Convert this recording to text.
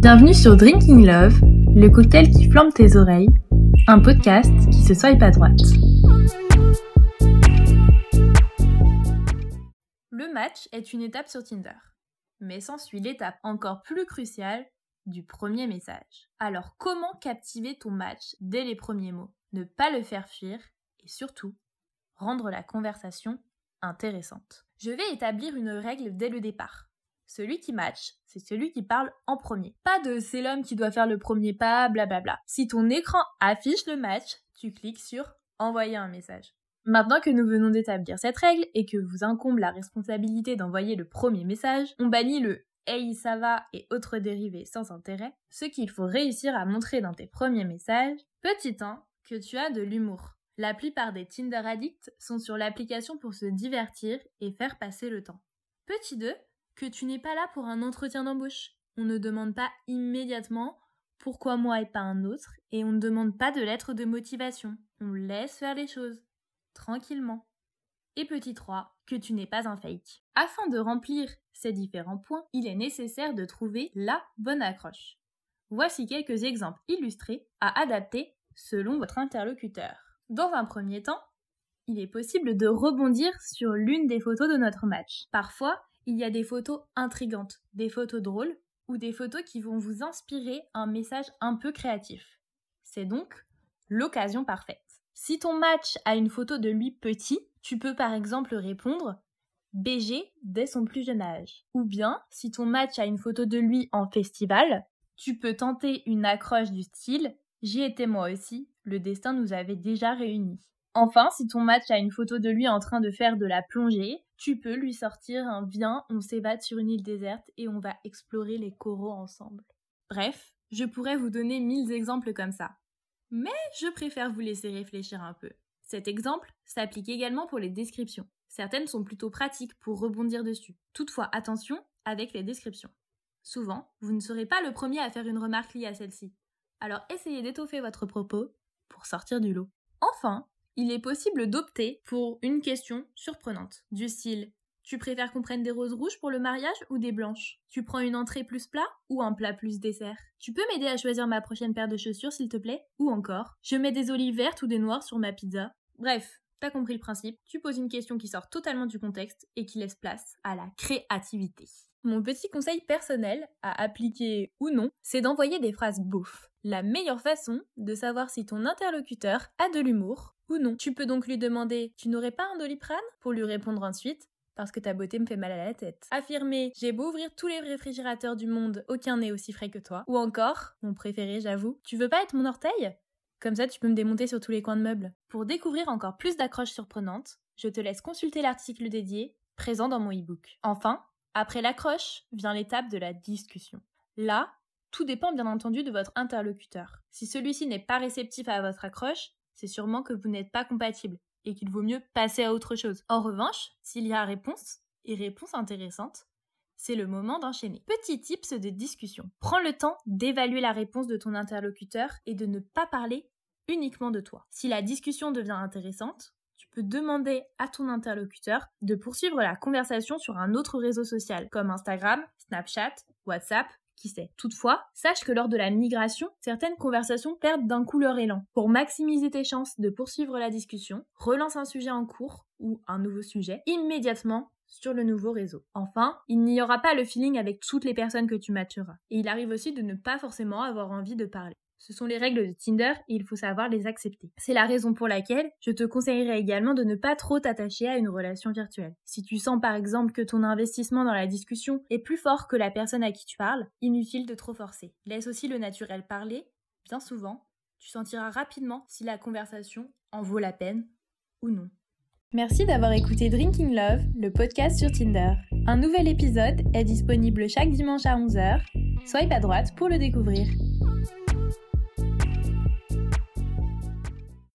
Bienvenue sur Drinking Love, le cocktail qui flambe tes oreilles, un podcast qui se swipe à droite. Le match est une étape sur Tinder, mais s'ensuit l'étape encore plus cruciale du premier message. Alors comment captiver ton match dès les premiers mots Ne pas le faire fuir et surtout rendre la conversation intéressante? Je vais établir une règle dès le départ. Celui qui match, c'est celui qui parle en premier. Pas de c'est l'homme qui doit faire le premier pas, blablabla. Si ton écran affiche le match, tu cliques sur envoyer un message. Maintenant que nous venons d'établir cette règle et que vous incombe la responsabilité d'envoyer le premier message, on bannit le Hey ça va et autres dérivés sans intérêt, ce qu'il faut réussir à montrer dans tes premiers messages, petit 1, que tu as de l'humour. La plupart des Tinder addicts sont sur l'application pour se divertir et faire passer le temps. Petit 2, que tu n'es pas là pour un entretien d'embauche. On ne demande pas immédiatement pourquoi moi et pas un autre, et on ne demande pas de lettre de motivation. On laisse faire les choses, tranquillement. Et petit 3, que tu n'es pas un fake. Afin de remplir ces différents points, il est nécessaire de trouver la bonne accroche. Voici quelques exemples illustrés à adapter selon votre interlocuteur. Dans un premier temps, il est possible de rebondir sur l'une des photos de notre match. Parfois, il y a des photos intrigantes, des photos drôles ou des photos qui vont vous inspirer un message un peu créatif. C'est donc l'occasion parfaite. Si ton match a une photo de lui petit, tu peux par exemple répondre BG dès son plus jeune âge. Ou bien, si ton match a une photo de lui en festival, tu peux tenter une accroche du style J'y étais moi aussi, le destin nous avait déjà réunis. Enfin, si ton match a une photo de lui en train de faire de la plongée, tu peux lui sortir un viens, on s'évade sur une île déserte et on va explorer les coraux ensemble. Bref, je pourrais vous donner mille exemples comme ça. Mais je préfère vous laisser réfléchir un peu. Cet exemple s'applique également pour les descriptions. Certaines sont plutôt pratiques pour rebondir dessus. Toutefois, attention avec les descriptions. Souvent, vous ne serez pas le premier à faire une remarque liée à celle-ci. Alors essayez d'étoffer votre propos pour sortir du lot. Enfin, il est possible d'opter pour une question surprenante, du style tu préfères qu'on prenne des roses rouges pour le mariage ou des blanches? Tu prends une entrée plus plat ou un plat plus dessert? Tu peux m'aider à choisir ma prochaine paire de chaussures s'il te plaît? Ou encore, je mets des olives vertes ou des noires sur ma pizza. Bref, t'as compris le principe, tu poses une question qui sort totalement du contexte et qui laisse place à la créativité. Mon petit conseil personnel, à appliquer ou non, c'est d'envoyer des phrases bouffes. La meilleure façon de savoir si ton interlocuteur a de l'humour ou non. Tu peux donc lui demander Tu n'aurais pas un doliprane? pour lui répondre ensuite parce que ta beauté me fait mal à la tête. Affirmer J'ai beau ouvrir tous les réfrigérateurs du monde, aucun n'est aussi frais que toi. Ou encore, mon préféré j'avoue, Tu veux pas être mon orteil? Comme ça tu peux me démonter sur tous les coins de meubles. Pour découvrir encore plus d'accroches surprenantes, je te laisse consulter l'article dédié présent dans mon e-book. Enfin, après l'accroche vient l'étape de la discussion. Là, tout dépend bien entendu de votre interlocuteur. Si celui-ci n'est pas réceptif à votre accroche, c'est sûrement que vous n'êtes pas compatible et qu'il vaut mieux passer à autre chose. En revanche, s'il y a réponse, et réponse intéressante, c'est le moment d'enchaîner. Petit tips de discussion. Prends le temps d'évaluer la réponse de ton interlocuteur et de ne pas parler uniquement de toi. Si la discussion devient intéressante, tu peux demander à ton interlocuteur de poursuivre la conversation sur un autre réseau social comme Instagram, Snapchat, WhatsApp qui sait. Toutefois, sache que lors de la migration, certaines conversations perdent d'un coup leur élan. Pour maximiser tes chances de poursuivre la discussion, relance un sujet en cours ou un nouveau sujet immédiatement sur le nouveau réseau. Enfin, il n'y aura pas le feeling avec toutes les personnes que tu matcheras. Et il arrive aussi de ne pas forcément avoir envie de parler. Ce sont les règles de Tinder et il faut savoir les accepter. C'est la raison pour laquelle je te conseillerais également de ne pas trop t'attacher à une relation virtuelle. Si tu sens par exemple que ton investissement dans la discussion est plus fort que la personne à qui tu parles, inutile de trop forcer. Laisse aussi le naturel parler. Bien souvent, tu sentiras rapidement si la conversation en vaut la peine ou non. Merci d'avoir écouté Drinking Love, le podcast sur Tinder. Un nouvel épisode est disponible chaque dimanche à 11h. Sois à droite pour le découvrir.